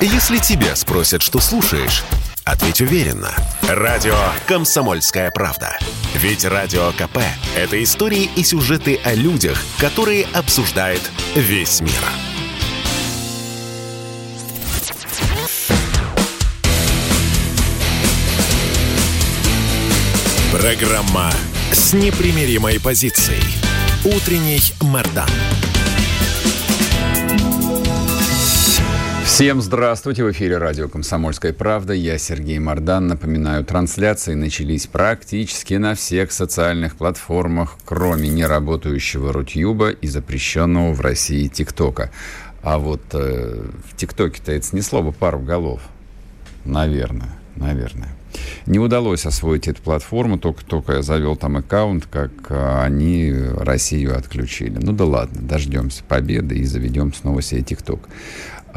Если тебя спросят, что слушаешь, ответь уверенно. Радио «Комсомольская правда». Ведь Радио КП – это истории и сюжеты о людях, которые обсуждает весь мир. Программа с непримиримой позицией. Утренний Мордан. Всем здравствуйте! В эфире радио «Комсомольская правда». Я Сергей Мордан. Напоминаю, трансляции начались практически на всех социальных платформах, кроме неработающего Рутюба и запрещенного в России ТикТока. А вот э, в ТикТоке-то это снесло бы пару голов. Наверное, наверное. Не удалось освоить эту платформу, только, только я завел там аккаунт, как э, они Россию отключили. Ну да ладно, дождемся победы и заведем снова себе ТикТок.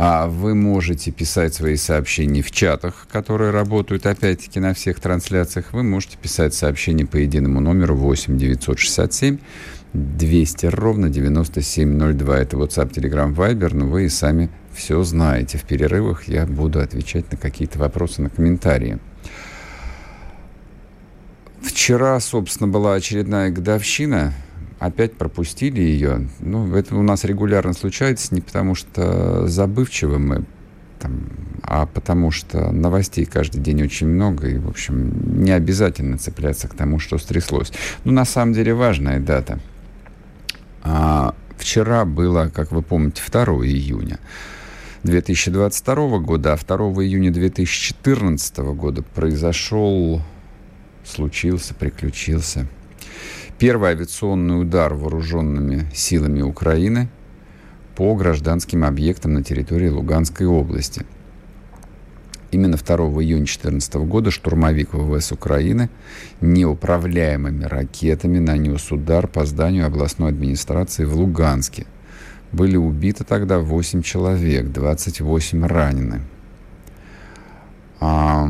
А вы можете писать свои сообщения в чатах, которые работают опять-таки на всех трансляциях. Вы можете писать сообщения по единому номеру 8 967 200 ровно 9702. Это WhatsApp, Telegram, Viber, но вы и сами все знаете. В перерывах я буду отвечать на какие-то вопросы, на комментарии. Вчера, собственно, была очередная годовщина опять пропустили ее. Ну, это у нас регулярно случается не потому, что забывчивы мы, там, а потому что новостей каждый день очень много, и, в общем, не обязательно цепляться к тому, что стряслось. Ну, на самом деле, важная дата. А, вчера было, как вы помните, 2 июня 2022 года, а 2 июня 2014 года произошел, случился, приключился – Первый авиационный удар вооруженными силами Украины по гражданским объектам на территории Луганской области. Именно 2 июня 2014 года штурмовик ВВС Украины неуправляемыми ракетами нанес удар по зданию областной администрации в Луганске. Были убиты тогда 8 человек, 28 ранены. А,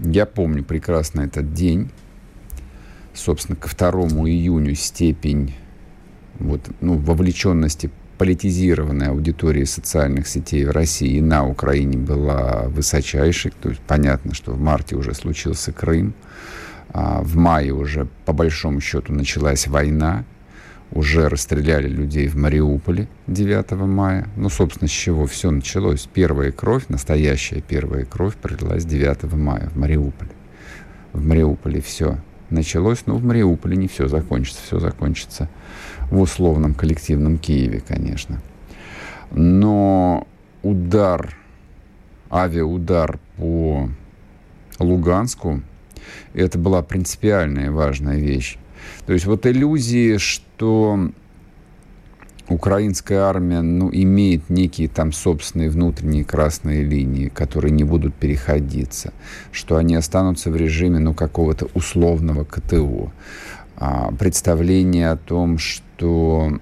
я помню прекрасно этот день собственно, ко 2 июню степень вот, ну, вовлеченности политизированной аудитории социальных сетей в России и на Украине была высочайшей. То есть понятно, что в марте уже случился Крым, а в мае уже по большому счету началась война, уже расстреляли людей в Мариуполе 9 мая. Ну, собственно, с чего все началось. Первая кровь, настоящая первая кровь пролилась 9 мая в Мариуполе. В Мариуполе все началось, но в Мариуполе не все закончится. Все закончится в условном коллективном Киеве, конечно. Но удар, авиаудар по Луганску, это была принципиальная важная вещь. То есть вот иллюзии, что украинская армия ну, имеет некие там собственные внутренние красные линии, которые не будут переходиться, что они останутся в режиме ну, какого-то условного КТО. А, представление о том, что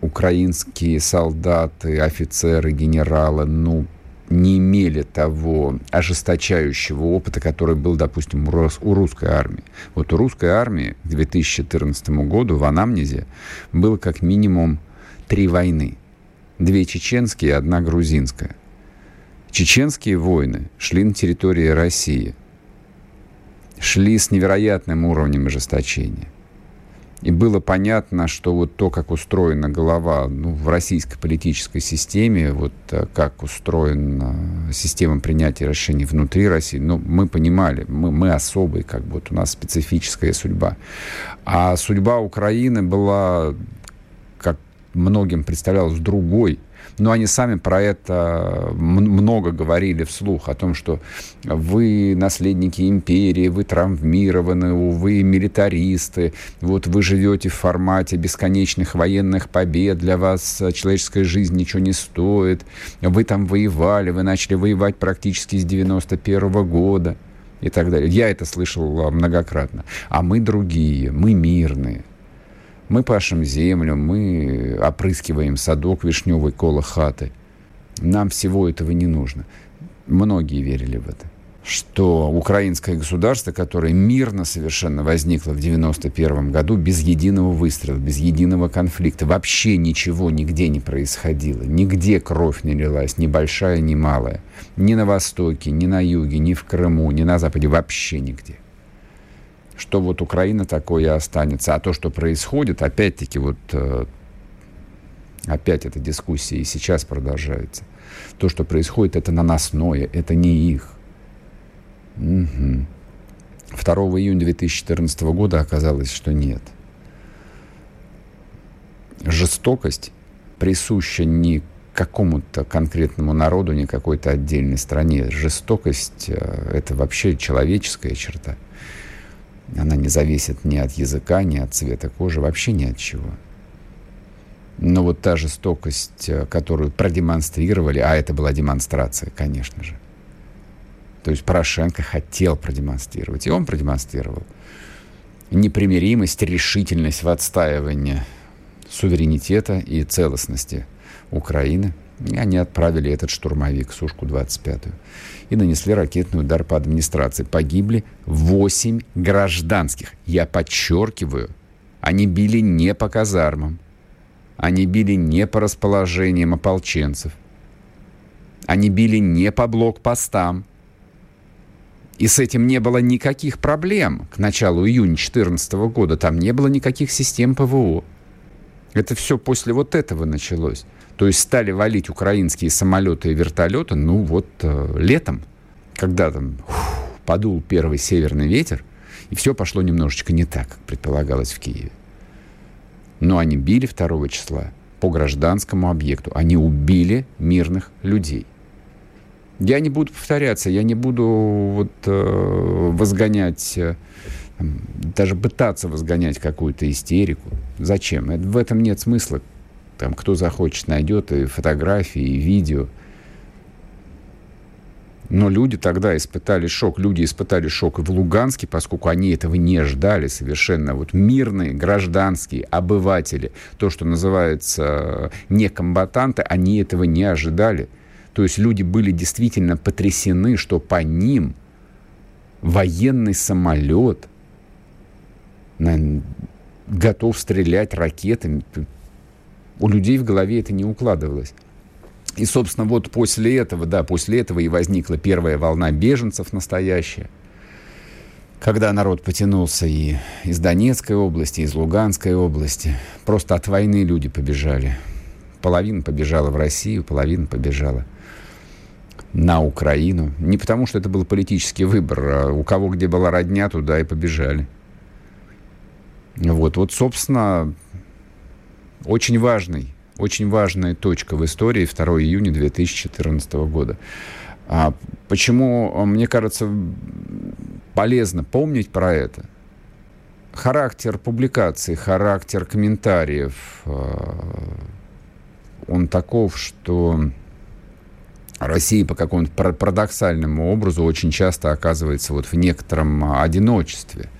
украинские солдаты, офицеры, генералы, ну, не имели того ожесточающего опыта, который был, допустим, у русской армии. Вот у русской армии к 2014 году в анамнезе было как минимум три войны. Две чеченские и одна грузинская. Чеченские войны шли на территории России. Шли с невероятным уровнем ожесточения. И было понятно, что вот то, как устроена голова ну, в российской политической системе, вот э, как устроена система принятия решений внутри России, ну, мы понимали, мы, мы особые, как бы вот у нас специфическая судьба. А судьба Украины была, как многим представлялось, другой – но они сами про это много говорили вслух, о том, что вы наследники империи, вы травмированы, вы милитаристы, вот вы живете в формате бесконечных военных побед, для вас человеческая жизнь ничего не стоит, вы там воевали, вы начали воевать практически с 91 -го года и так далее. Я это слышал многократно. А мы другие, мы мирные. Мы пашем землю, мы опрыскиваем садок вишневый коло хаты. Нам всего этого не нужно. Многие верили в это. что украинское государство, которое мирно совершенно возникло в 91 году, без единого выстрела, без единого конфликта, вообще ничего нигде не происходило, нигде кровь не лилась, ни большая, ни малая, ни на Востоке, ни на Юге, ни в Крыму, ни на Западе, вообще нигде. Что вот Украина такое останется. А то, что происходит, опять-таки, вот э, опять эта дискуссия и сейчас продолжается. То, что происходит, это наносное, это не их. Угу. 2 июня 2014 года оказалось, что нет. Жестокость присуща не какому-то конкретному народу, не какой-то отдельной стране. Жестокость э, — это вообще человеческая черта. Она не зависит ни от языка, ни от цвета кожи, вообще ни от чего. Но вот та жестокость, э, которую продемонстрировали, а это была демонстрация, конечно же, то есть Порошенко хотел продемонстрировать, и он продемонстрировал непримиримость, решительность в отстаивании суверенитета и целостности Украины. И они отправили этот штурмовик, Сушку-25, и нанесли ракетный удар по администрации. Погибли 8 гражданских. Я подчеркиваю, они били не по казармам, они били не по расположениям ополченцев, они били не по блокпостам, и с этим не было никаких проблем к началу июня 2014 года. Там не было никаких систем ПВО. Это все после вот этого началось. То есть стали валить украинские самолеты и вертолеты, ну вот э, летом, когда там фу, подул первый северный ветер, и все пошло немножечко не так, как предполагалось в Киеве. Но они били 2 числа по гражданскому объекту. Они убили мирных людей. Я не буду повторяться, я не буду вот, э, возгонять, э, даже пытаться возгонять какую-то истерику. Зачем? Это, в этом нет смысла. Там, кто захочет, найдет и фотографии, и видео. Но люди тогда испытали шок. Люди испытали шок и в Луганске, поскольку они этого не ждали совершенно. Вот мирные, гражданские, обыватели, то, что называется э, некомбатанты, они этого не ожидали. То есть люди были действительно потрясены, что по ним военный самолет готов стрелять ракетами. У людей в голове это не укладывалось. И, собственно, вот после этого, да, после этого и возникла первая волна беженцев настоящая, когда народ потянулся и из Донецкой области, из Луганской области. Просто от войны люди побежали. Половина побежала в Россию, половина побежала на Украину. Не потому, что это был политический выбор, а у кого где была родня, туда и побежали. Вот, вот, собственно, очень важный, очень важная точка в истории 2 июня 2014 года. А почему, мне кажется, полезно помнить про это? Характер публикаций, характер комментариев, а, он таков, что Россия по какому-то парадоксальному образу очень часто оказывается вот в некотором а, одиночестве.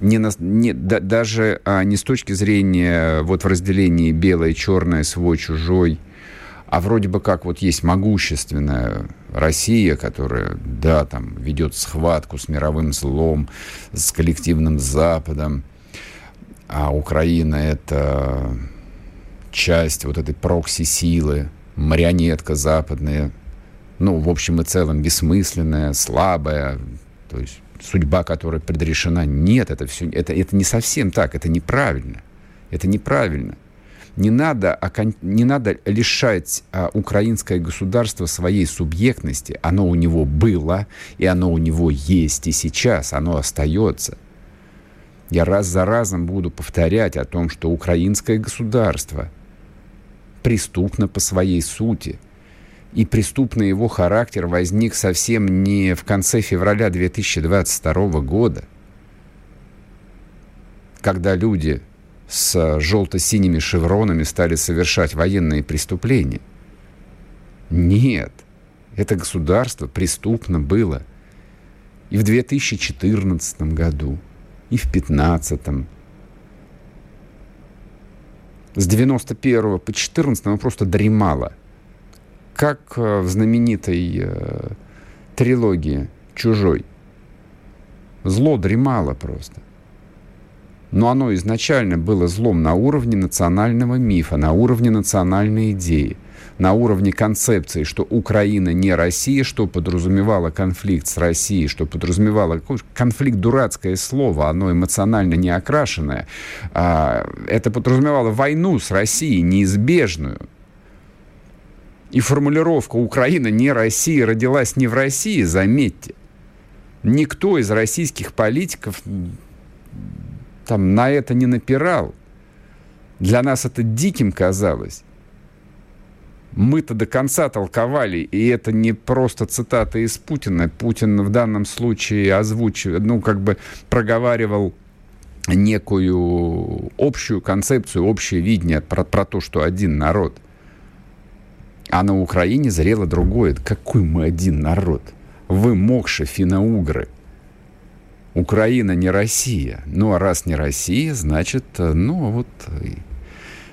Не на, не, да, даже а, не с точки зрения вот в разделении белое, черное, свой, чужой, а вроде бы как вот есть могущественная Россия, которая, да, там ведет схватку с мировым злом, с коллективным Западом, а Украина это часть вот этой прокси-силы, марионетка западная, ну, в общем и целом, бессмысленная, слабая, то есть судьба, которая предрешена. Нет, это все, это, это не совсем так, это неправильно. Это неправильно. Не надо, не надо лишать а, украинское государство своей субъектности. Оно у него было, и оно у него есть и сейчас, оно остается. Я раз за разом буду повторять о том, что украинское государство преступно по своей сути – и преступный его характер возник совсем не в конце февраля 2022 года, когда люди с желто-синими шевронами стали совершать военные преступления. Нет, это государство преступно было и в 2014 году, и в 2015. С 91 по 14 оно просто дремало – как э, в знаменитой э, трилогии чужой. Зло дремало просто. Но оно изначально было злом на уровне национального мифа, на уровне национальной идеи, на уровне концепции, что Украина не Россия, что подразумевало конфликт с Россией, что подразумевало конфликт дурацкое слово, оно эмоционально не окрашенное. А, это подразумевало войну с Россией неизбежную. И формулировка «Украина не Россия» родилась не в России, заметьте. Никто из российских политиков там на это не напирал. Для нас это диким казалось. Мы-то до конца толковали, и это не просто цитата из Путина. Путин в данном случае озвучивал, ну, как бы проговаривал некую общую концепцию, общее видение про, про то, что один народ. А на Украине зрело другое. Какой мы один народ? Вы мокши, финно-угры. Украина не Россия. Ну, а раз не Россия, значит, э, ну, вот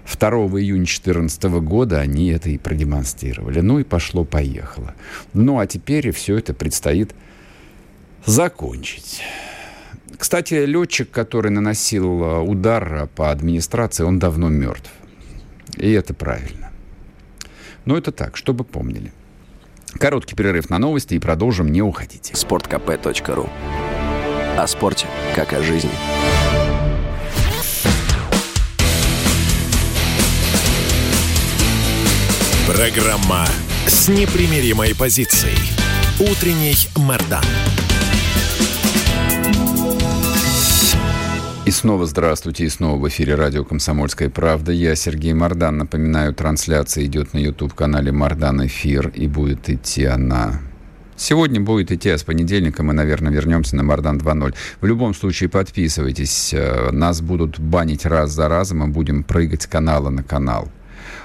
2 июня 2014 года они это и продемонстрировали. Ну и пошло-поехало. Ну, а теперь все это предстоит закончить. Кстати, летчик, который наносил э, удар по администрации, он давно мертв. И это правильно. Но это так, чтобы помнили. Короткий перерыв на новости и продолжим. Не уходите. sportkp.ru о спорте, как о жизни. Программа с непримиримой позицией. Утренний Мордан. И снова здравствуйте, и снова в эфире радио «Комсомольская правда». Я Сергей Мордан. Напоминаю, трансляция идет на YouTube-канале «Мордан Эфир» и будет идти она Сегодня будет идти, а с понедельника мы, наверное, вернемся на Мардан 2.0. В любом случае подписывайтесь. Э, нас будут банить раз за разом, мы будем прыгать с канала на канал.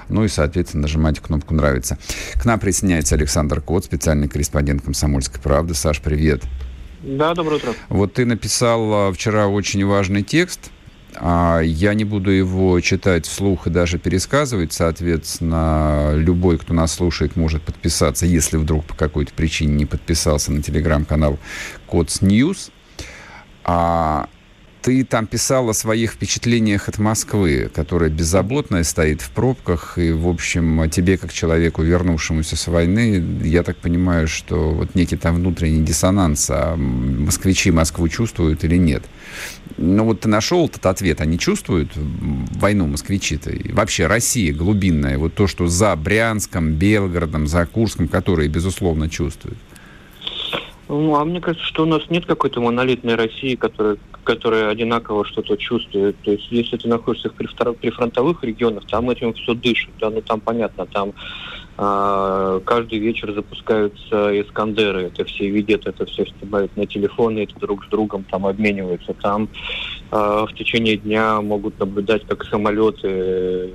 Ну и, соответственно, нажимайте кнопку «Нравится». К нам присоединяется Александр Коц, специальный корреспондент «Комсомольской правды». Саш, привет. Да, доброе утро. Вот ты написал э, вчера очень важный текст – а я не буду его читать вслух и даже пересказывать. Соответственно, любой, кто нас слушает, может подписаться, если вдруг по какой-то причине не подписался на телеграм-канал Коц News. Ты там писал о своих впечатлениях от Москвы, которая беззаботная, стоит в пробках, и, в общем, тебе, как человеку, вернувшемуся с войны, я так понимаю, что вот некий там внутренний диссонанс, а москвичи Москву чувствуют или нет. Ну вот ты нашел этот ответ, они чувствуют войну москвичи-то? И вообще Россия глубинная, вот то, что за Брянском, Белгородом, за Курском, которые, безусловно, чувствуют. Ну, а мне кажется, что у нас нет какой-то монолитной России, которая, которая одинаково что-то чувствует. То есть, если ты находишься в прифронтовых регионах, там этим все дышит, да, ну там понятно, там а, каждый вечер запускаются Искандеры, это все видят, это все снимают на телефоны, это друг с другом там обмениваются. Там а, в течение дня могут наблюдать, как самолеты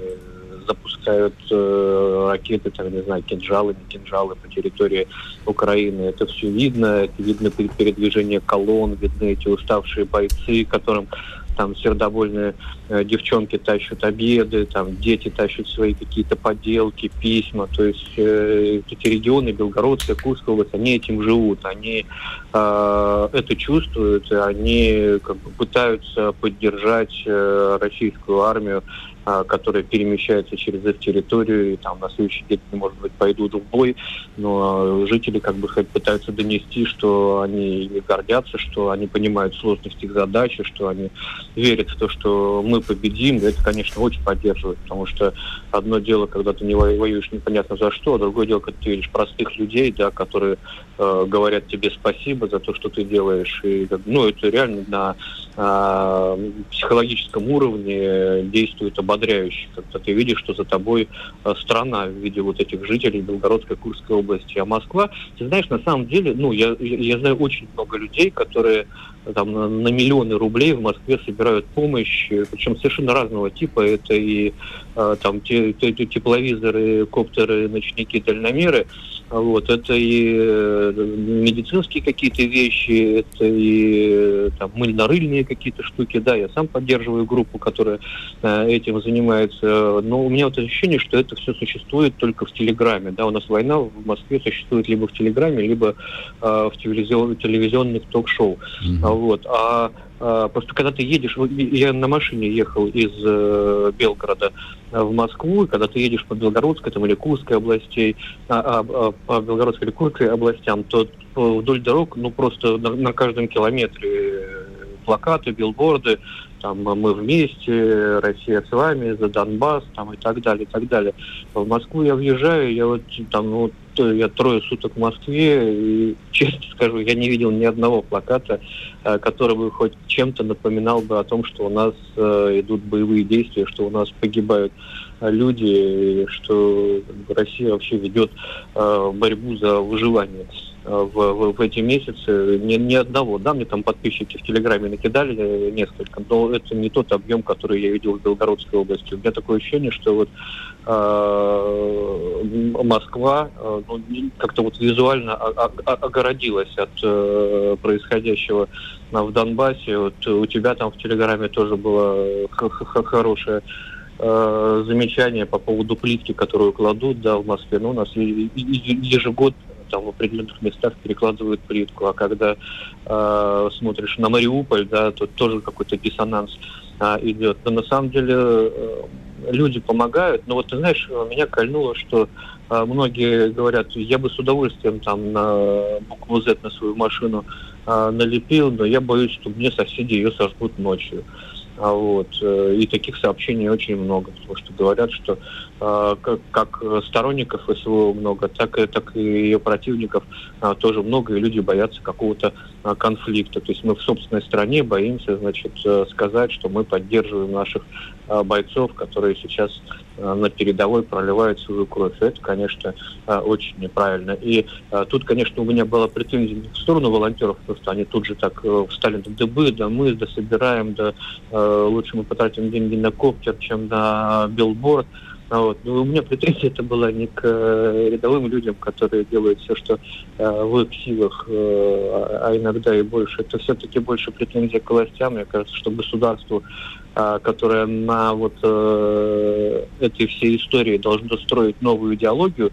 запускают э, ракеты, там, не знаю, кинжалы, не кинжалы по территории Украины. Это все видно, это видно передвижение колонн, видны эти уставшие бойцы, которым там сердобольные девчонки тащат обеды, там дети тащат свои какие-то поделки, письма. То есть э, эти регионы, Белгородская, Курская область, они этим живут, они э, это чувствуют, они как бы пытаются поддержать э, российскую армию а, которые перемещаются через их территорию, и там на следующий день, может быть, пойдут в бой, но жители как бы пытаются донести, что они гордятся, что они понимают сложность их задачи, что они верят в то, что мы победим, и это, конечно, очень поддерживает, потому что одно дело, когда ты не воюешь непонятно за что, а другое дело, когда ты видишь простых людей, да, которые э, говорят тебе спасибо за то, что ты делаешь, и, ну, это реально на э, психологическом уровне действует ободряюще когда ты видишь, что за тобой э, страна в виде вот этих жителей Белгородской, Курской области. А Москва, ты знаешь, на самом деле, ну, я, я знаю очень много людей, которые там на, на миллионы рублей в Москве собирают помощь, э, причем совершенно разного типа. Это и там те, те, те, тепловизоры, коптеры, ночники, дальномеры. Вот, это и э, медицинские какие-то вещи, это и э, там, мыльно-рыльные какие-то штуки. Да, я сам поддерживаю группу, которая э, этим занимается. Но у меня вот ощущение, что это все существует только в Телеграме. Да, у нас война в Москве существует либо в Телеграме, либо э, в телевизион, телевизионных ток-шоу. Mm-hmm. Вот. А, просто когда ты едешь, я на машине ехал из э, Белгорода в Москву, и когда ты едешь по Белгородской там, или Курской областей, а, а, а, по Белгородской или Курской областям, то вдоль дорог, ну просто на, на каждом километре плакаты, билборды, там мы вместе, Россия с вами, за Донбасс, там и так далее, и так далее. В Москву я въезжаю, я вот там, ну, я трое суток в Москве, и честно скажу, я не видел ни одного плаката, э, который бы хоть чем-то напоминал бы о том, что у нас э, идут боевые действия, что у нас погибают э, люди, что Россия вообще ведет борьбу за выживание в, в, в эти месяцы ни, ни одного. Да, мне там подписчики в Телеграме накидали несколько, но это не тот объем, который я видел в Белгородской области. У меня такое ощущение, что вот э, Москва э, ну, как-то вот визуально огородилась от э, происходящего в Донбассе. Вот у тебя там в Телеграме тоже было хорошее э, замечание по поводу плитки, которую кладут да, в Москве. Ну, у нас ежегодно там в определенных местах перекладывают плитку, а когда э, смотришь на Мариуполь, да, то тоже какой-то диссонанс э, идет. Но на самом деле э, люди помогают. Но вот ты знаешь, меня кольнуло, что э, многие говорят, я бы с удовольствием там на букву Z на свою машину э, налепил, но я боюсь, что мне соседи ее сожгут ночью. А вот. Э, и таких сообщений очень много, потому что говорят, что как, как сторонников СВО много, так и, так и ее противников э, тоже много, и люди боятся какого-то э, конфликта. То есть мы в собственной стране боимся, значит, э, сказать, что мы поддерживаем наших э, бойцов, которые сейчас э, на передовой проливают свою кровь. Это, конечно, э, очень неправильно. И э, тут, конечно, у меня была претензия в сторону волонтеров, потому что они тут же так э, встали на дыбы, да мы, да собираем, да э, лучше мы потратим деньги на коптер, чем на билборд. А вот. Но у меня претензия это была не к э, рядовым людям, которые делают все, что э, в их силах, э, а иногда и больше. Это все-таки больше претензия к властям. Мне кажется, что государству, э, которое на вот э, этой всей истории должно строить новую идеологию,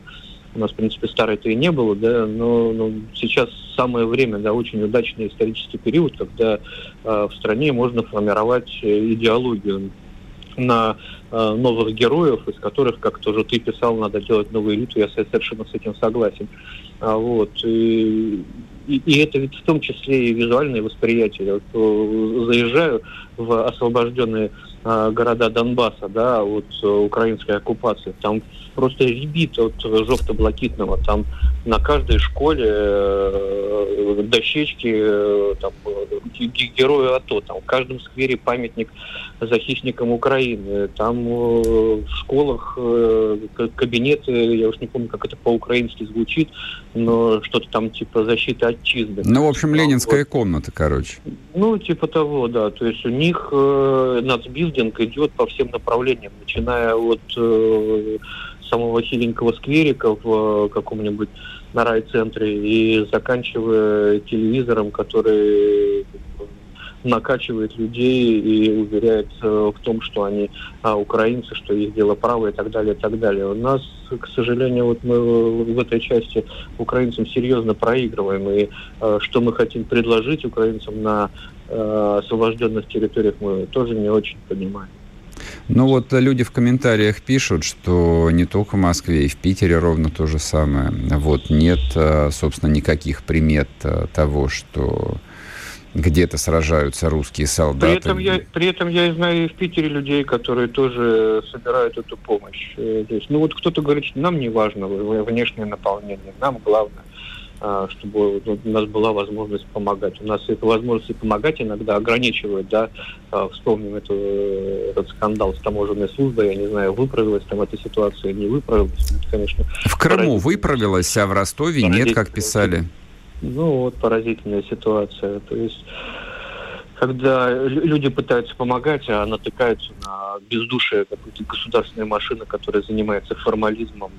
у нас, в принципе, старой-то и не было, да, но, но сейчас самое время, да, очень удачный исторический период, когда э, в стране можно формировать э, идеологию на э, новых героев, из которых, как тоже ты писал, надо делать новую элиту, я совершенно с этим согласен. А, вот, и, и, и это ведь в том числе и визуальное восприятие. Я вот, э, заезжаю в освобожденные э, города Донбасса, да, от э, украинской оккупации, там просто ребит от жовто-блакитного. Там на каждой школе э, дощечки э, там, герою АТО. Там в каждом сквере памятник захисникам Украины. Там э, в школах кабинеты, я уж не помню, как это по-украински звучит, но что-то там типа защиты отчизны. Ну, в общем, ленинская вот. комната, короче. Ну, типа того, да. То есть у них э, нацбилдинг идет по всем направлениям, начиная от э, самого хиленького скверика в э, каком-нибудь на райцентре и заканчивая телевизором, который накачивает людей и уверяет э, в том, что они а, украинцы, что их дело правое и так далее, и так далее. У нас, к сожалению, вот мы в этой части украинцам серьезно проигрываем. И а, что мы хотим предложить украинцам на а, освобожденных территориях, мы тоже не очень понимаем. Ну вот люди в комментариях пишут, что не только в Москве, и в Питере ровно то же самое. Вот нет, э, собственно, никаких примет э, того, что где-то сражаются русские солдаты. При этом, я, при этом я знаю и в Питере людей, которые тоже собирают эту помощь. Э, то ну вот кто-то говорит, что нам не важно внешнее наполнение, нам главное а, чтобы у нас была возможность помогать. У нас эта возможность помогать иногда ограничивает, да, а, вспомним эту, этот скандал с таможенной службой, я не знаю, выправилась там эта ситуация, не выправилась, это, конечно. В Крыму выправилась, а в Ростове нет, как писали. Ну вот поразительная ситуация, то есть когда люди пытаются помогать, а натыкаются на бездушие какой-то государственной машины, которая занимается формализмом,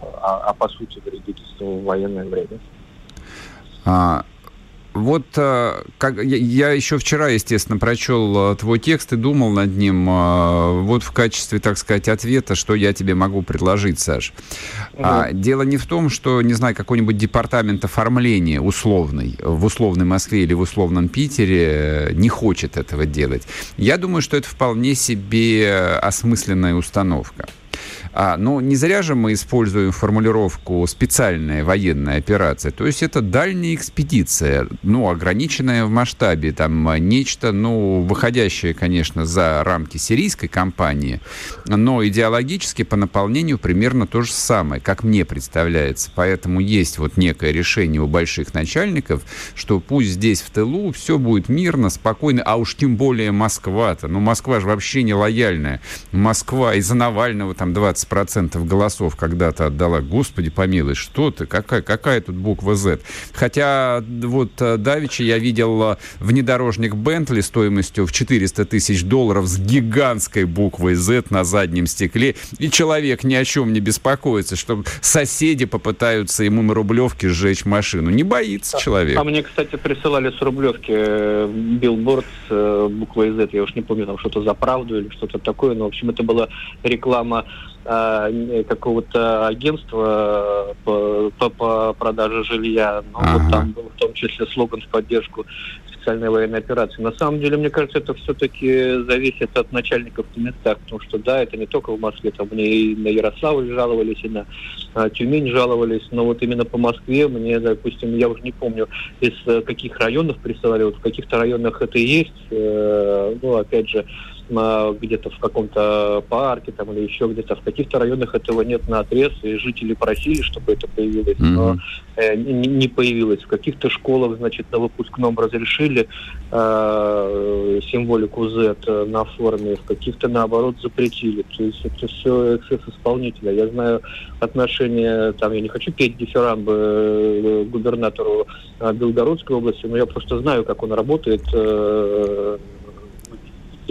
а, а, а по сути вредительство в военное время. А, вот э, как, я, еще вчера, естественно, прочел э, твой текст и думал над ним. Э, вот в качестве, так сказать, ответа, что я тебе могу предложить, Саш. Угу. А, дело не в том, что, не знаю, какой-нибудь департамент оформления условный в условной Москве или в условном Питере не хочет этого делать. Я думаю, что это вполне себе осмысленная установка. А, но не зря же мы используем формулировку «специальная военная операция». То есть это дальняя экспедиция, ну, ограниченная в масштабе, там нечто, ну, выходящее, конечно, за рамки сирийской кампании, но идеологически по наполнению примерно то же самое, как мне представляется. Поэтому есть вот некое решение у больших начальников, что пусть здесь в тылу все будет мирно, спокойно, а уж тем более Москва-то. Ну, Москва же вообще не лояльная. Москва из-за Навального там 20 процентов голосов когда-то отдала. Господи помилуй, что ты, какая, какая тут буква Z? Хотя вот э, давеча я видел э, внедорожник Бентли стоимостью в 400 тысяч долларов с гигантской буквой Z на заднем стекле, и человек ни о чем не беспокоится, что соседи попытаются ему на Рублевке сжечь машину. Не боится человек. А мне, кстати, присылали с Рублевки э, билборд с буквой Z, я уж не помню, там что-то за правду или что-то такое, но, в общем, это была реклама э, какого-то агентства по, по, по продаже жилья. Ну, ага. вот там был в том числе слоган в поддержку специальной военной операции. На самом деле, мне кажется, это все-таки зависит от начальников в местах, потому что, да, это не только в Москве, там мне и на Ярославль жаловались, и на а, Тюмень жаловались, но вот именно по Москве мне, допустим, я уже не помню, из э, каких районов присылали, вот в каких-то районах это есть, э, ну, опять же, где-то в каком-то парке там или еще где-то. В каких-то районах этого нет на отрез, и жители просили, чтобы это появилось, mm-hmm. но э, не, не появилось. В каких-то школах, значит, на выпускном разрешили э, символику Z на форме, в каких-то, наоборот, запретили. То есть это все эксцесс исполнителя. Я знаю отношения, там, я не хочу петь дифирамбы э, губернатору э, Белгородской области, но я просто знаю, как он работает э,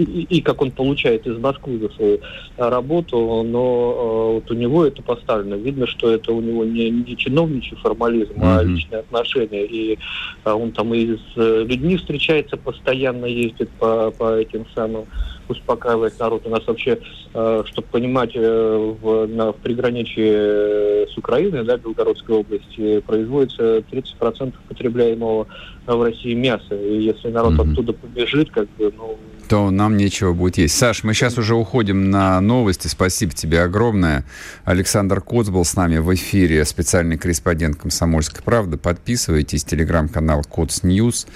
и, и, как он получает из Москвы за свою работу, но э, вот у него это поставлено. Видно, что это у него не, не чиновничий формализм, mm-hmm. а личные отношения. И э, он там и с э, людьми встречается постоянно, ездит по, по этим самым успокаивает народ. У нас вообще, э, чтобы понимать, э, в, на, в приграничье с Украиной, да, Белгородской области, производится 30% потребляемого в России мяса. И если народ mm-hmm. оттуда побежит, как бы, ну, то нам нечего будет есть. Саш, мы сейчас уже уходим на новости. Спасибо тебе огромное. Александр Коц был с нами в эфире, специальный корреспондент «Комсомольской правды». Подписывайтесь, телеграм-канал Коц News.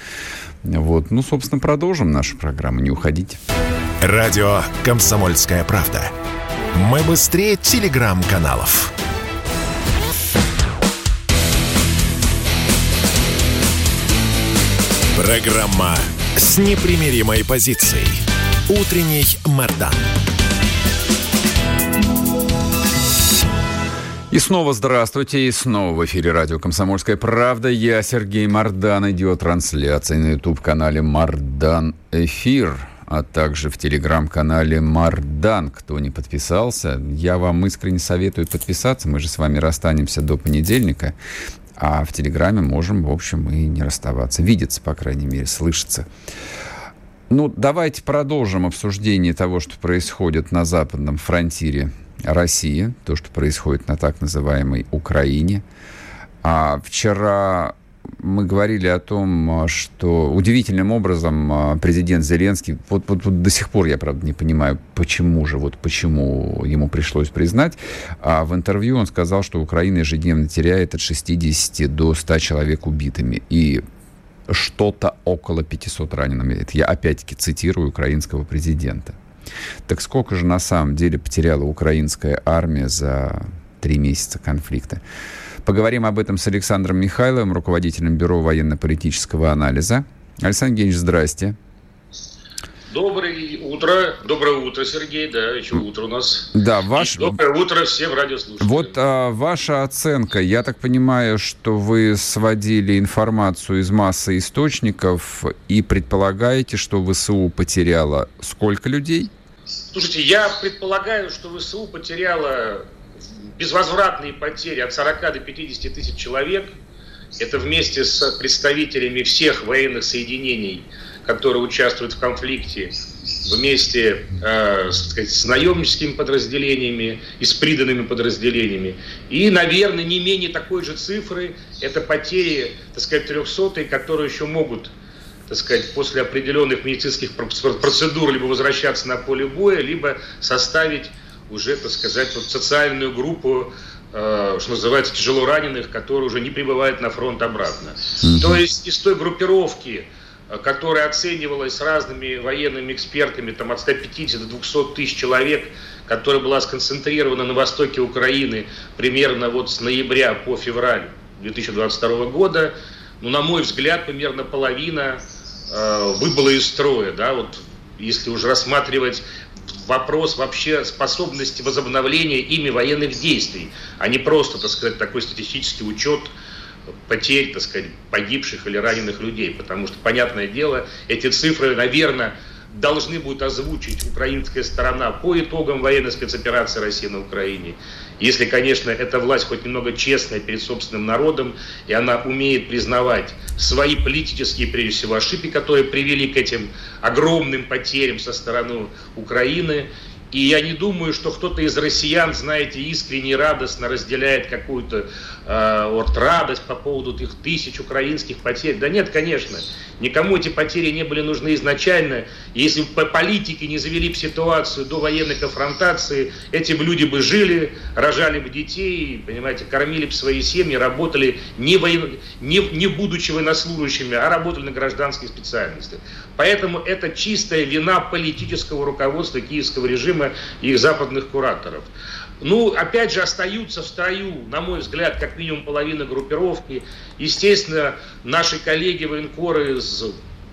Вот. Ну, собственно, продолжим нашу программу. Не уходите. Радио «Комсомольская правда». Мы быстрее телеграм-каналов. Программа с непримиримой позицией. Утренний Мордан. И снова здравствуйте, и снова в эфире радио «Комсомольская правда». Я Сергей Мордан, идет трансляция на YouTube-канале «Мордан Эфир», а также в телеграм-канале «Мардан». Кто не подписался, я вам искренне советую подписаться. Мы же с вами расстанемся до понедельника. А в Телеграме можем, в общем, и не расставаться. Видеться, по крайней мере, слышаться. Ну, давайте продолжим обсуждение того, что происходит на западном фронтире России, то, что происходит на так называемой Украине. А вчера мы говорили о том, что удивительным образом а, президент Зеленский, вот, вот, вот до сих пор я, правда, не понимаю, почему же, вот почему ему пришлось признать, а в интервью он сказал, что Украина ежедневно теряет от 60 до 100 человек убитыми. И что-то около 500 ранеными. Это я опять-таки цитирую украинского президента. Так сколько же на самом деле потеряла украинская армия за три месяца конфликта? Поговорим об этом с Александром Михайловым, руководителем Бюро военно-политического анализа. Александр Евгеньевич, здрасте. Доброе утро. Доброе утро, Сергей. Да, еще утро у нас. Да, ваш... доброе утро всем радиослушателям. Вот а, ваша оценка. Я так понимаю, что вы сводили информацию из массы источников и предполагаете, что ВСУ потеряла сколько людей? Слушайте, я предполагаю, что ВСУ потеряла безвозвратные потери от 40 до 50 тысяч человек. Это вместе с представителями всех военных соединений, которые участвуют в конфликте, вместе э, сказать, с наемническими подразделениями и с приданными подразделениями. И, наверное, не менее такой же цифры – это потери, так сказать, трехсотые, которые еще могут так сказать, после определенных медицинских процедур либо возвращаться на поле боя, либо составить уже, так сказать, вот социальную группу, э, что называется, тяжело раненых, которые уже не прибывают на фронт обратно. Mm-hmm. То есть из той группировки, э, которая оценивалась разными военными экспертами, там от 150 до 200 тысяч человек, которая была сконцентрирована на востоке Украины примерно вот с ноября по февраль 2022 года, ну, на мой взгляд, примерно половина э, выбыла из строя, да, вот если уже рассматривать вопрос вообще способности возобновления ими военных действий, а не просто, так сказать, такой статистический учет потерь, так сказать, погибших или раненых людей. Потому что, понятное дело, эти цифры, наверное, должны будут озвучить украинская сторона по итогам военной спецоперации России на Украине. Если, конечно, эта власть хоть немного честная перед собственным народом, и она умеет признавать свои политические, прежде всего, ошибки, которые привели к этим огромным потерям со стороны Украины, и я не думаю, что кто-то из россиян, знаете, искренне и радостно разделяет какую-то э, вот, радость по поводу их тысяч украинских потерь. Да нет, конечно. Никому эти потери не были нужны изначально. Если бы политики не завели бы ситуацию до военной конфронтации, эти бы люди бы жили, рожали бы детей, понимаете, кормили бы свои семьи, работали не, воен... не, не будучи военнослужащими, а работали на гражданских специальностях. Поэтому это чистая вина политического руководства киевского режима и их западных кураторов. Ну, опять же, остаются в строю, на мой взгляд, как минимум половина группировки. Естественно, наши коллеги военкоры из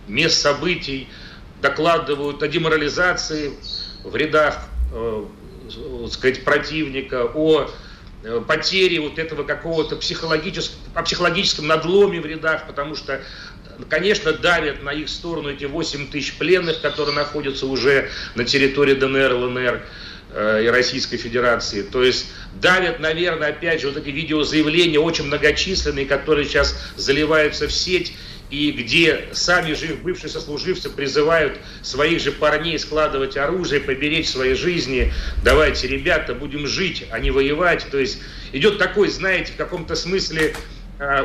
мест событий докладывают о деморализации в рядах, э, сказать, противника, о э, потере вот этого какого-то психологического, о психологическом надломе в рядах, потому что конечно, давят на их сторону эти 8 тысяч пленных, которые находятся уже на территории ДНР, ЛНР. Э, и Российской Федерации. То есть давят, наверное, опять же, вот эти видеозаявления очень многочисленные, которые сейчас заливаются в сеть, и где сами же бывшие сослуживцы призывают своих же парней складывать оружие, поберечь свои жизни. Давайте, ребята, будем жить, а не воевать. То есть идет такой, знаете, в каком-то смысле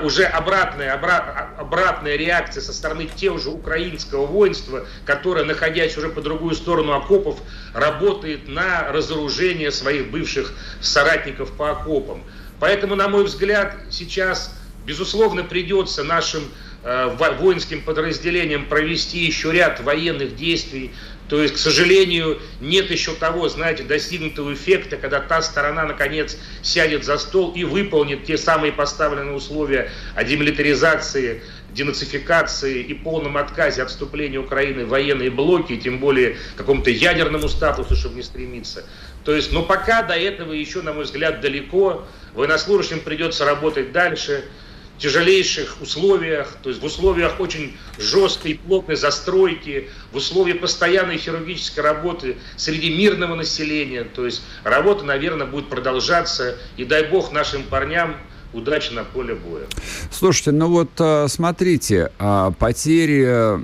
уже обратная, обра, обратная реакция со стороны тех же украинского воинства, которое, находясь уже по другую сторону окопов, работает на разоружение своих бывших соратников по окопам. Поэтому, на мой взгляд, сейчас, безусловно, придется нашим э, воинским подразделениям провести еще ряд военных действий, то есть, к сожалению, нет еще того, знаете, достигнутого эффекта, когда та сторона, наконец, сядет за стол и выполнит те самые поставленные условия о демилитаризации, денацификации и полном отказе от вступления Украины в военные блоки, тем более какому-то ядерному статусу, чтобы не стремиться. То есть, но пока до этого еще, на мой взгляд, далеко. Военнослужащим придется работать дальше – тяжелейших условиях, то есть в условиях очень жесткой и плотной застройки, в условиях постоянной хирургической работы среди мирного населения. То есть работа, наверное, будет продолжаться. И дай бог нашим парням удачи на поле боя. Слушайте, ну вот а, смотрите, а, потери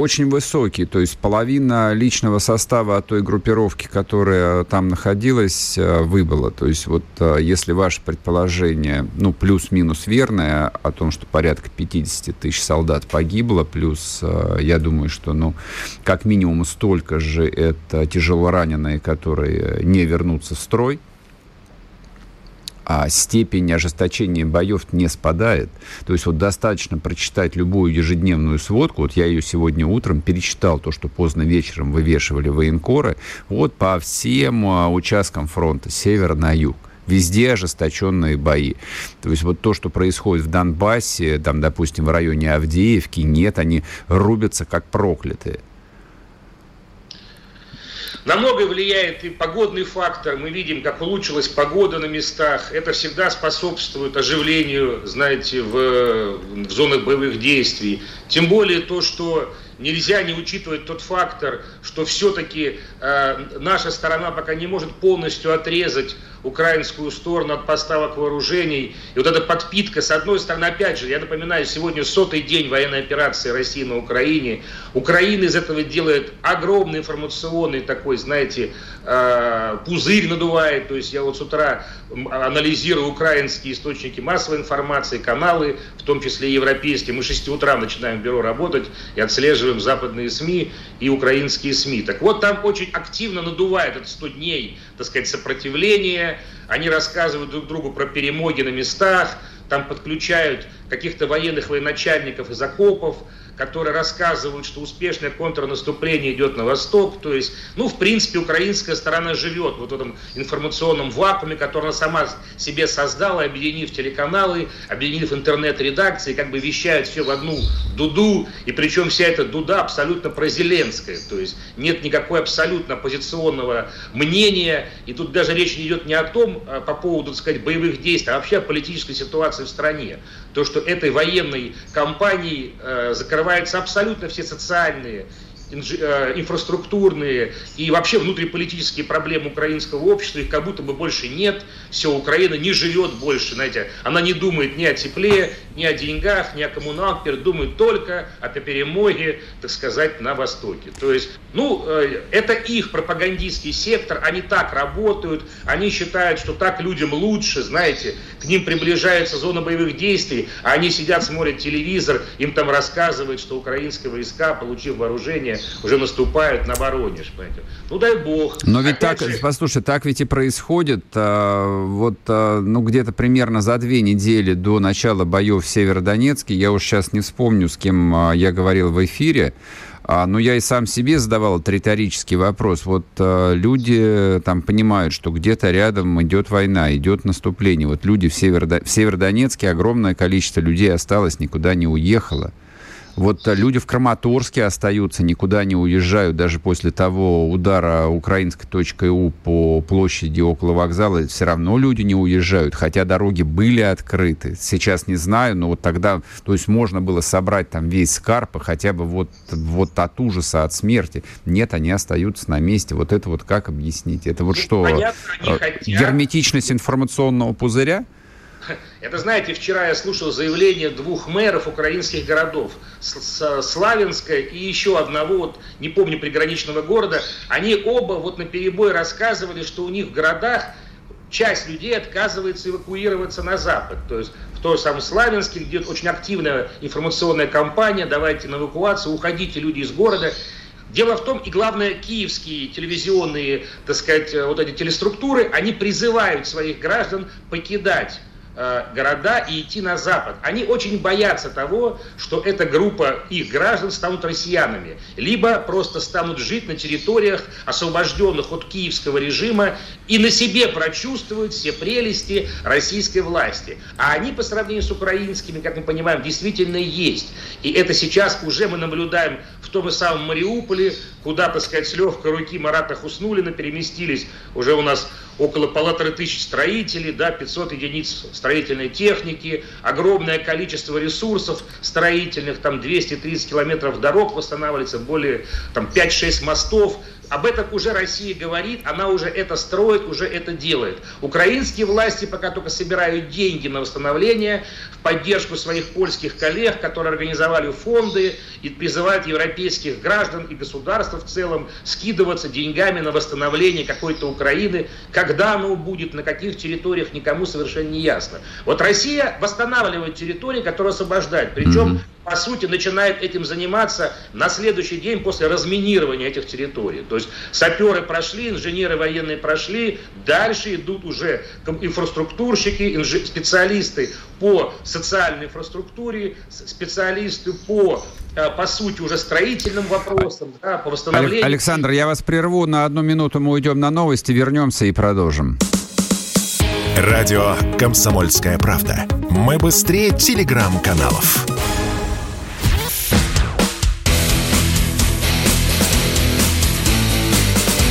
очень высокий, то есть половина личного состава той группировки, которая там находилась, э, выбыла. То есть вот э, если ваше предположение, ну, плюс-минус верное, о том, что порядка 50 тысяч солдат погибло, плюс, э, я думаю, что, ну, как минимум столько же это тяжелораненые, которые не вернутся в строй, а степень ожесточения боев не спадает. То есть вот достаточно прочитать любую ежедневную сводку, вот я ее сегодня утром перечитал, то, что поздно вечером вывешивали военкоры, вот по всем а, участкам фронта, с севера на юг везде ожесточенные бои. То есть вот то, что происходит в Донбассе, там, допустим, в районе Авдеевки, нет, они рубятся как проклятые. На многое влияет и погодный фактор. Мы видим, как улучшилась погода на местах. Это всегда способствует оживлению, знаете, в, в зонах боевых действий. Тем более то, что нельзя не учитывать тот фактор, что все-таки э, наша сторона пока не может полностью отрезать украинскую сторону от поставок вооружений. И вот эта подпитка, с одной стороны, опять же, я напоминаю, сегодня сотый день военной операции России на Украине. Украина из этого делает огромный информационный такой, знаете, э, пузырь надувает. То есть я вот с утра анализирую украинские источники массовой информации, каналы, в том числе европейские. Мы с 6 утра начинаем в бюро работать и отслеживаем западные СМИ и украинские СМИ. Так вот, там очень активно надувает это 100 дней, так сказать, сопротивления. Они рассказывают друг другу про перемоги на местах, там подключают каких-то военных военачальников из окопов, которые рассказывают, что успешное контрнаступление идет на восток. То есть, ну, в принципе, украинская сторона живет вот в этом информационном вакууме, который она сама себе создала, объединив телеканалы, объединив интернет-редакции, как бы вещают все в одну дуду, и причем вся эта дуда абсолютно прозеленская, то есть нет никакой абсолютно оппозиционного мнения, и тут даже речь не идет не о том, а по поводу, так сказать, боевых действий, а вообще о политической ситуации в стране. То, что этой военной кампанией э, закрывают закрываются абсолютно все социальные инфраструктурные и вообще внутриполитические проблемы украинского общества, их как будто бы больше нет. Все, Украина не живет больше, знаете, она не думает ни о тепле, ни о деньгах, ни о коммуналке, думает только о перемоге, так сказать, на Востоке. То есть, ну, э, это их пропагандистский сектор, они так работают, они считают, что так людям лучше, знаете, к ним приближается зона боевых действий, а они сидят, смотрят телевизор, им там рассказывают, что украинские войска, получив вооружение, уже наступают на Воронеж, понимаете. Ну дай бог. Но ведь Опять так, же... послушай, так ведь и происходит. А, вот, а, ну где-то примерно за две недели до начала боев в Северодонецке, я уж сейчас не вспомню, с кем а, я говорил в эфире, а, но я и сам себе задавал этот риторический вопрос. Вот а, люди там понимают, что где-то рядом идет война, идет наступление. Вот люди в, Северо... в Северодонецке, огромное количество людей осталось, никуда не уехало. Вот э, люди в Краматорске остаются, никуда не уезжают, даже после того удара украинской точкой У по площади около вокзала, все равно люди не уезжают, хотя дороги были открыты. Сейчас не знаю, но вот тогда, то есть можно было собрать там весь скарп, хотя бы вот, вот от ужаса, от смерти. Нет, они остаются на месте. Вот это вот как объяснить? Это вот ну, что, Понятно, э, герметичность информационного пузыря? Это, знаете, вчера я слушал заявление двух мэров украинских городов, Славянска и еще одного, вот, не помню, приграничного города. Они оба вот на перебой рассказывали, что у них в городах часть людей отказывается эвакуироваться на Запад. То есть в том самом Славянске, где очень активная информационная кампания, давайте на эвакуацию, уходите люди из города. Дело в том, и главное, киевские телевизионные, так сказать, вот эти телеструктуры, они призывают своих граждан покидать Э, города и идти на запад. Они очень боятся того, что эта группа их граждан станут россиянами, либо просто станут жить на территориях, освобожденных от киевского режима, и на себе прочувствуют все прелести российской власти. А они по сравнению с украинскими, как мы понимаем, действительно есть. И это сейчас уже мы наблюдаем в том же самом Мариуполе, куда, так сказать, с легкой руки Марата Хуснулина переместились уже у нас около полутора тысяч строителей, да, 500 единиц строительной техники, огромное количество ресурсов строительных, там 230 километров дорог восстанавливается, более там 5-6 мостов, об этом уже Россия говорит, она уже это строит, уже это делает. Украинские власти пока только собирают деньги на восстановление в поддержку своих польских коллег, которые организовали фонды и призывают европейских граждан и государства в целом скидываться деньгами на восстановление какой-то Украины. Когда оно будет, на каких территориях, никому совершенно не ясно. Вот Россия восстанавливает территории, которые освобождает. Причем по сути, начинает этим заниматься на следующий день после разминирования этих территорий. То есть саперы прошли, инженеры военные прошли, дальше идут уже инфраструктурщики, специалисты по социальной инфраструктуре, специалисты по, э, по сути, уже строительным вопросам, да, по восстановлению. Александр, я вас прерву на одну минуту, мы уйдем на новости, вернемся и продолжим. Радио «Комсомольская правда». Мы быстрее телеграм-каналов.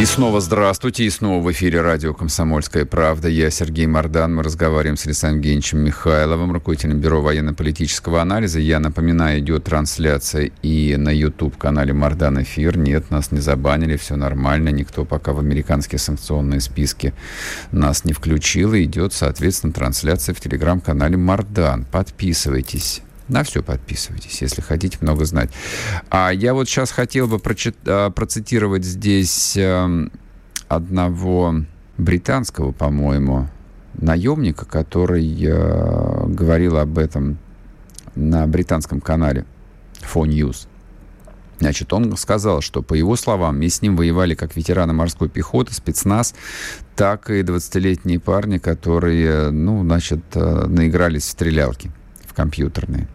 И снова здравствуйте, и снова в эфире радио «Комсомольская правда». Я Сергей Мордан. Мы разговариваем с Александром Евгеньевичем Михайловым, руководителем Бюро военно-политического анализа. Я напоминаю, идет трансляция и на YouTube-канале «Мордан Эфир». Нет, нас не забанили, все нормально. Никто пока в американские санкционные списки нас не включил. И идет, соответственно, трансляция в телеграм-канале «Мордан». Подписывайтесь. На все подписывайтесь, если хотите много знать. А я вот сейчас хотел бы а, процитировать здесь эм, одного британского, по-моему, наемника, который э, говорил об этом на британском канале Fo News. Значит, он сказал, что, по его словам, с ним воевали как ветераны морской пехоты, спецназ, так и 20-летние парни, которые, ну, значит, э, наигрались в стрелялки, в компьютерные.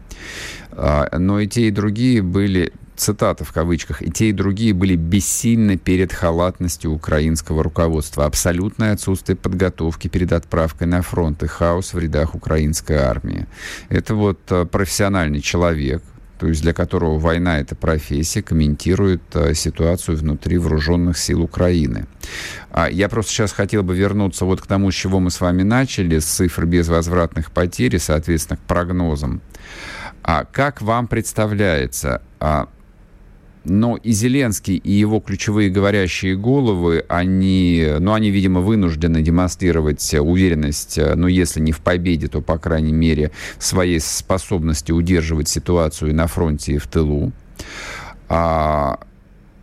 А, но и те, и другие были цитата в кавычках, и те, и другие были бессильны перед халатностью украинского руководства. Абсолютное отсутствие подготовки перед отправкой на фронт и хаос в рядах украинской армии. Это вот а, профессиональный человек, то есть для которого война – это профессия, комментирует а, ситуацию внутри вооруженных сил Украины. А я просто сейчас хотел бы вернуться вот к тому, с чего мы с вами начали, с цифр безвозвратных потерь и, соответственно, к прогнозам. А как вам представляется, а, но и Зеленский, и его ключевые говорящие головы, они, ну, они, видимо, вынуждены демонстрировать уверенность, ну, если не в победе, то, по крайней мере, своей способности удерживать ситуацию на фронте и в тылу. А,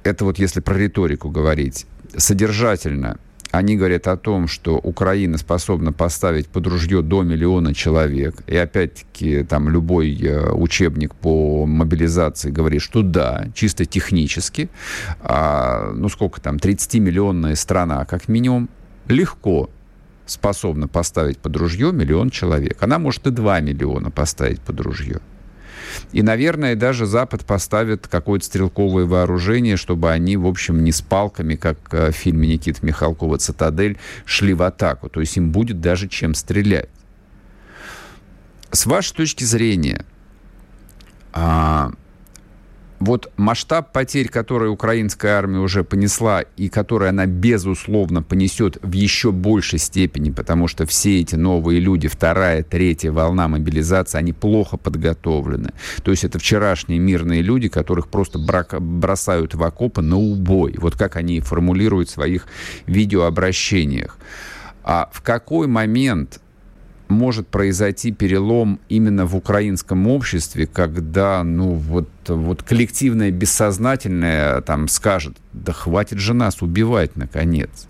это вот если про риторику говорить. Содержательно – они говорят о том, что Украина способна поставить под ружье до миллиона человек. И опять-таки там любой э, учебник по мобилизации говорит, что да, чисто технически, а, ну сколько там, 30-миллионная страна как минимум, легко способна поставить под ружье миллион человек. Она может и 2 миллиона поставить под ружье. И, наверное, даже Запад поставит какое-то стрелковое вооружение, чтобы они, в общем, не с палками, как э, в фильме Никиты Михалкова «Цитадель», шли в атаку. То есть им будет даже чем стрелять. С вашей точки зрения, а, вот масштаб потерь, которые украинская армия уже понесла и которые она, безусловно, понесет в еще большей степени, потому что все эти новые люди, вторая, третья волна мобилизации, они плохо подготовлены. То есть это вчерашние мирные люди, которых просто бросают в окопы на убой. Вот как они формулируют в своих видеообращениях. А в какой момент может произойти перелом именно в украинском обществе, когда, ну, вот, вот коллективное бессознательное там скажет, да хватит же нас убивать, наконец.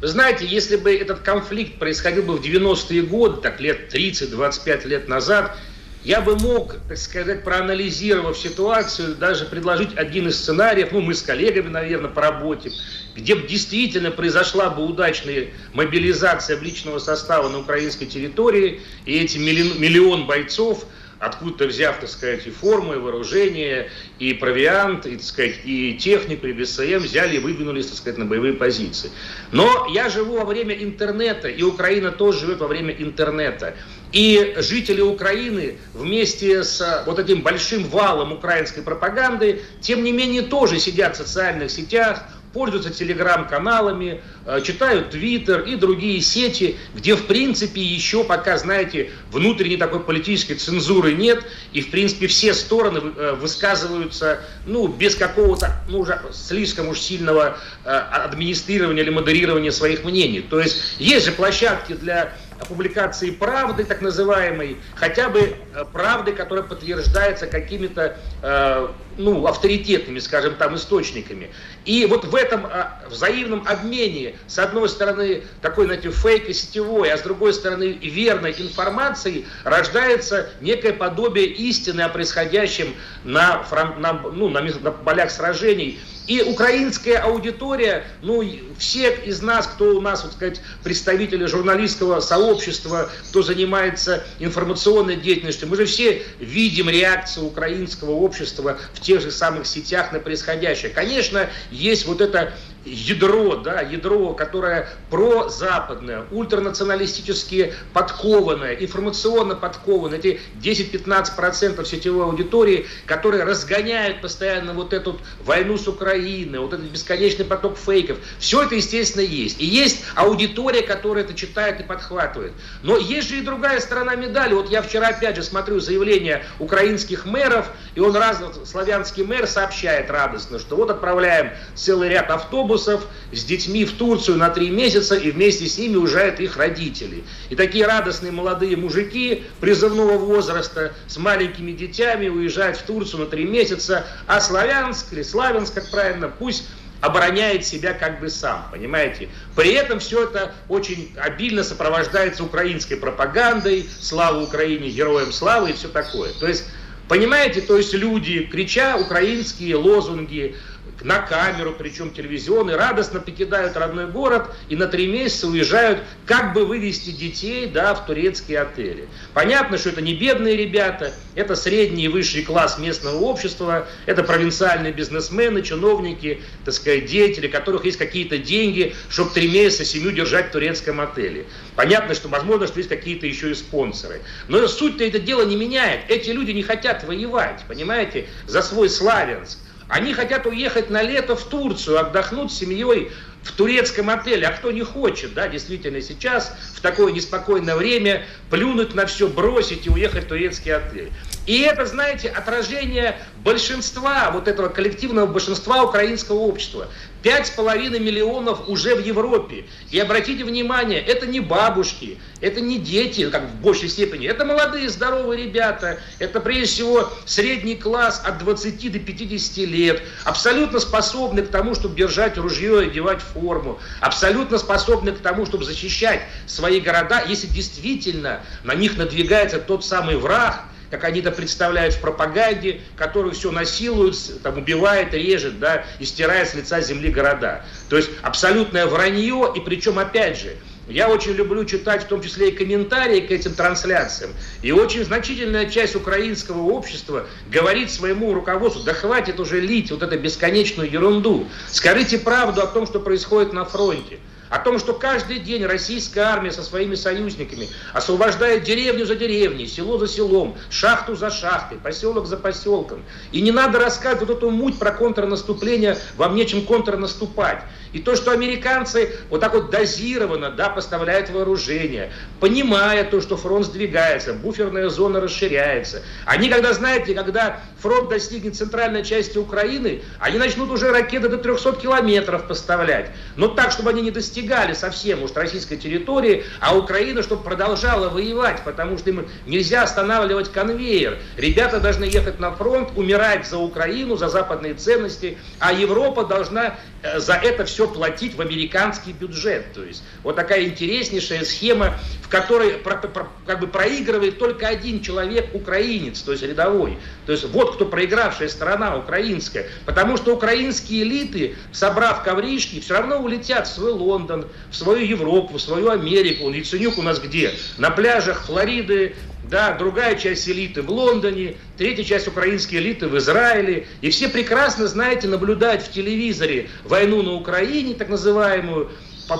Вы знаете, если бы этот конфликт происходил бы в 90-е годы, так лет 30-25 лет назад, я бы мог, так сказать, проанализировав ситуацию, даже предложить один из сценариев, ну, мы с коллегами, наверное, поработаем, где бы действительно произошла бы удачная мобилизация личного состава на украинской территории, и эти миллион, бойцов, откуда-то взяв, так сказать, и форму, и вооружение, и провиант, и, так сказать, и технику, и БСМ, взяли и выдвинулись, так сказать, на боевые позиции. Но я живу во время интернета, и Украина тоже живет во время интернета. И жители Украины вместе с вот этим большим валом украинской пропаганды, тем не менее, тоже сидят в социальных сетях, пользуются телеграм-каналами, э, читают Твиттер и другие сети, где, в принципе, еще пока, знаете, внутренней такой политической цензуры нет, и, в принципе, все стороны э, высказываются, ну, без какого-то, ну, уже слишком уж сильного э, администрирования или модерирования своих мнений. То есть есть же площадки для публикации правды, так называемой, хотя бы э, правды, которая подтверждается какими-то э, ну, авторитетными, скажем там, источниками. И вот в этом э, взаимном обмене, с одной стороны, такой, знаете, фейк и сетевой, а с другой стороны, верной информацией, рождается некое подобие истины о происходящем на, на, ну, на, на полях сражений и украинская аудитория, ну, все из нас, кто у нас, вот сказать, представители журналистского сообщества, кто занимается информационной деятельностью, мы же все видим реакцию украинского общества в тех же самых сетях на происходящее. Конечно, есть вот это ядро, да, ядро, которое прозападное, ультранационалистически подкованное, информационно подкованное, эти 10-15% сетевой аудитории, которые разгоняют постоянно вот эту войну с Украиной, вот этот бесконечный поток фейков. Все это, естественно, есть. И есть аудитория, которая это читает и подхватывает. Но есть же и другая сторона медали. Вот я вчера, опять же, смотрю заявление украинских мэров, и он раз, славянский мэр сообщает радостно, что вот отправляем целый ряд автобусов с детьми в Турцию на три месяца, и вместе с ними уезжают их родители. И такие радостные молодые мужики призывного возраста с маленькими детьми уезжают в Турцию на три месяца, а Славянск или Славянск, как правильно, пусть обороняет себя как бы сам, понимаете? При этом все это очень обильно сопровождается украинской пропагандой, слава Украине, героям славы и все такое. То есть, понимаете, то есть люди, крича украинские лозунги, на камеру, причем телевизионный, радостно покидают родной город и на три месяца уезжают, как бы вывести детей да, в турецкие отели. Понятно, что это не бедные ребята, это средний и высший класс местного общества, это провинциальные бизнесмены, чиновники, так сказать, деятели, у которых есть какие-то деньги, чтобы три месяца семью держать в турецком отеле. Понятно, что возможно, что есть какие-то еще и спонсоры. Но суть-то это дело не меняет. Эти люди не хотят воевать, понимаете, за свой Славянск. Они хотят уехать на лето в Турцию, отдохнуть с семьей в турецком отеле. А кто не хочет, да, действительно сейчас, в такое неспокойное время, плюнуть на все, бросить и уехать в турецкий отель. И это, знаете, отражение большинства, вот этого коллективного большинства украинского общества. Пять с половиной миллионов уже в Европе. И обратите внимание, это не бабушки, это не дети, как в большей степени, это молодые здоровые ребята, это прежде всего средний класс от 20 до 50 лет, абсолютно способны к тому, чтобы держать ружье и одевать форму, абсолютно способны к тому, чтобы защищать свои города, если действительно на них надвигается тот самый враг, как они это представляют в пропаганде, который все насилует, там, убивает, режет, да, и стирает с лица земли города. То есть абсолютное вранье, и причем, опять же, я очень люблю читать в том числе и комментарии к этим трансляциям. И очень значительная часть украинского общества говорит своему руководству, да хватит уже лить вот эту бесконечную ерунду. Скажите правду о том, что происходит на фронте о том, что каждый день российская армия со своими союзниками освобождает деревню за деревней, село за селом, шахту за шахтой, поселок за поселком. И не надо рассказывать вот эту муть про контрнаступление, вам нечем контрнаступать. И то, что американцы вот так вот дозированно да, поставляют вооружение, понимая то, что фронт сдвигается, буферная зона расширяется. Они, когда, знаете, когда фронт достигнет центральной части Украины, они начнут уже ракеты до 300 километров поставлять. Но так, чтобы они не достигали совсем уж российской территории, а Украина, чтобы продолжала воевать, потому что им нельзя останавливать конвейер. Ребята должны ехать на фронт, умирать за Украину, за западные ценности, а Европа должна за это все платить в американский бюджет. То есть вот такая интереснейшая схема, в которой про, про, как бы проигрывает только один человек, украинец, то есть рядовой. То есть вот кто проигравшая сторона украинская. Потому что украинские элиты, собрав ковришки, все равно улетят в свой Лондон, в свою Европу, в свою Америку. Яценюк у нас где? На пляжах Флориды, да, другая часть элиты в Лондоне, третья часть украинской элиты в Израиле. И все прекрасно, знаете, наблюдают в телевизоре войну на Украине, так называемую,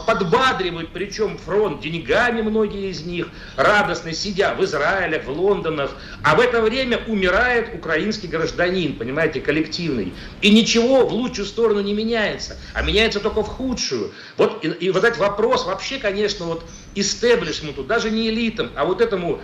подбадривают, причем фронт деньгами многие из них, радостно сидя в Израиле, в Лондонах, а в это время умирает украинский гражданин, понимаете, коллективный. И ничего в лучшую сторону не меняется, а меняется только в худшую. Вот, и, и вот этот вопрос вообще, конечно, вот истеблишменту, даже не элитам, а вот этому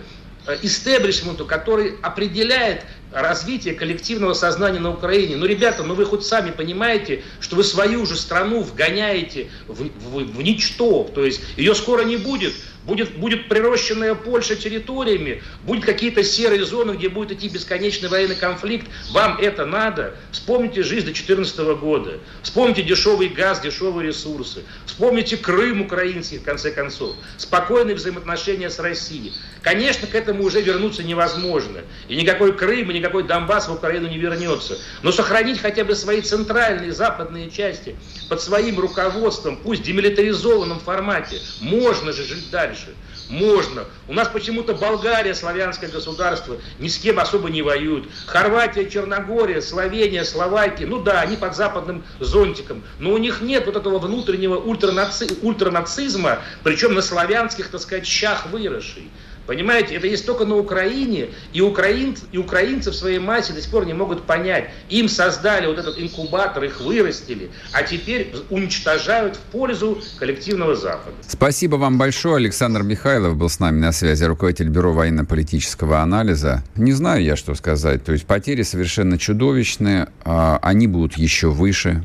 истеблишменту, который определяет развитие коллективного сознания на Украине. Ну, ребята, ну вы хоть сами понимаете, что вы свою же страну вгоняете в, в, в ничто, то есть ее скоро не будет будет, будет прирощенная Польша территориями, будут какие-то серые зоны, где будет идти бесконечный военный конфликт. Вам это надо? Вспомните жизнь до 2014 года. Вспомните дешевый газ, дешевые ресурсы. Вспомните Крым украинский, в конце концов. Спокойные взаимоотношения с Россией. Конечно, к этому уже вернуться невозможно. И никакой Крым, и никакой Донбасс в Украину не вернется. Но сохранить хотя бы свои центральные западные части под своим руководством, пусть демилитаризованном формате, можно же жить дальше дальше? Можно. У нас почему-то Болгария, славянское государство, ни с кем особо не воюют. Хорватия, Черногория, Словения, Словакия, ну да, они под западным зонтиком. Но у них нет вот этого внутреннего ультранаци... ультранацизма, причем на славянских, так сказать, щах выросший. Понимаете, это есть только на Украине, и, украин, и украинцы в своей массе до сих пор не могут понять. Им создали вот этот инкубатор, их вырастили, а теперь уничтожают в пользу коллективного Запада. Спасибо вам большое. Александр Михайлов был с нами на связи, руководитель Бюро военно-политического анализа. Не знаю я, что сказать. То есть потери совершенно чудовищные, а они будут еще выше.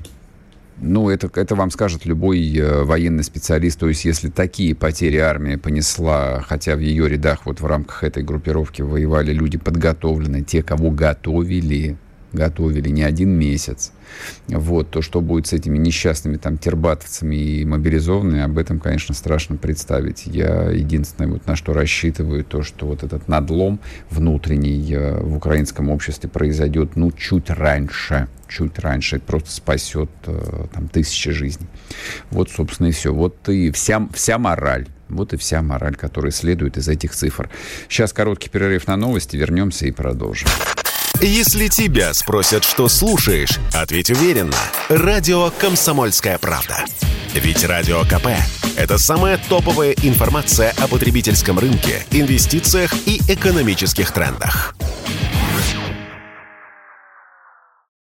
Ну, это, это вам скажет любой э, военный специалист. То есть, если такие потери армия понесла, хотя в ее рядах вот в рамках этой группировки воевали люди подготовленные, те, кого готовили, готовили не один месяц. Вот, то, что будет с этими несчастными там тербатовцами и мобилизованными, об этом, конечно, страшно представить. Я единственное, вот на что рассчитываю, то, что вот этот надлом внутренний э, в украинском обществе произойдет, ну, чуть раньше, чуть раньше. Это просто спасет э, там тысячи жизней. Вот, собственно, и все. Вот и вся, вся мораль. Вот и вся мораль, которая следует из этих цифр. Сейчас короткий перерыв на новости, вернемся и продолжим. Если тебя спросят, что слушаешь, ответь уверенно. Радио «Комсомольская правда». Ведь Радио КП – это самая топовая информация о потребительском рынке, инвестициях и экономических трендах.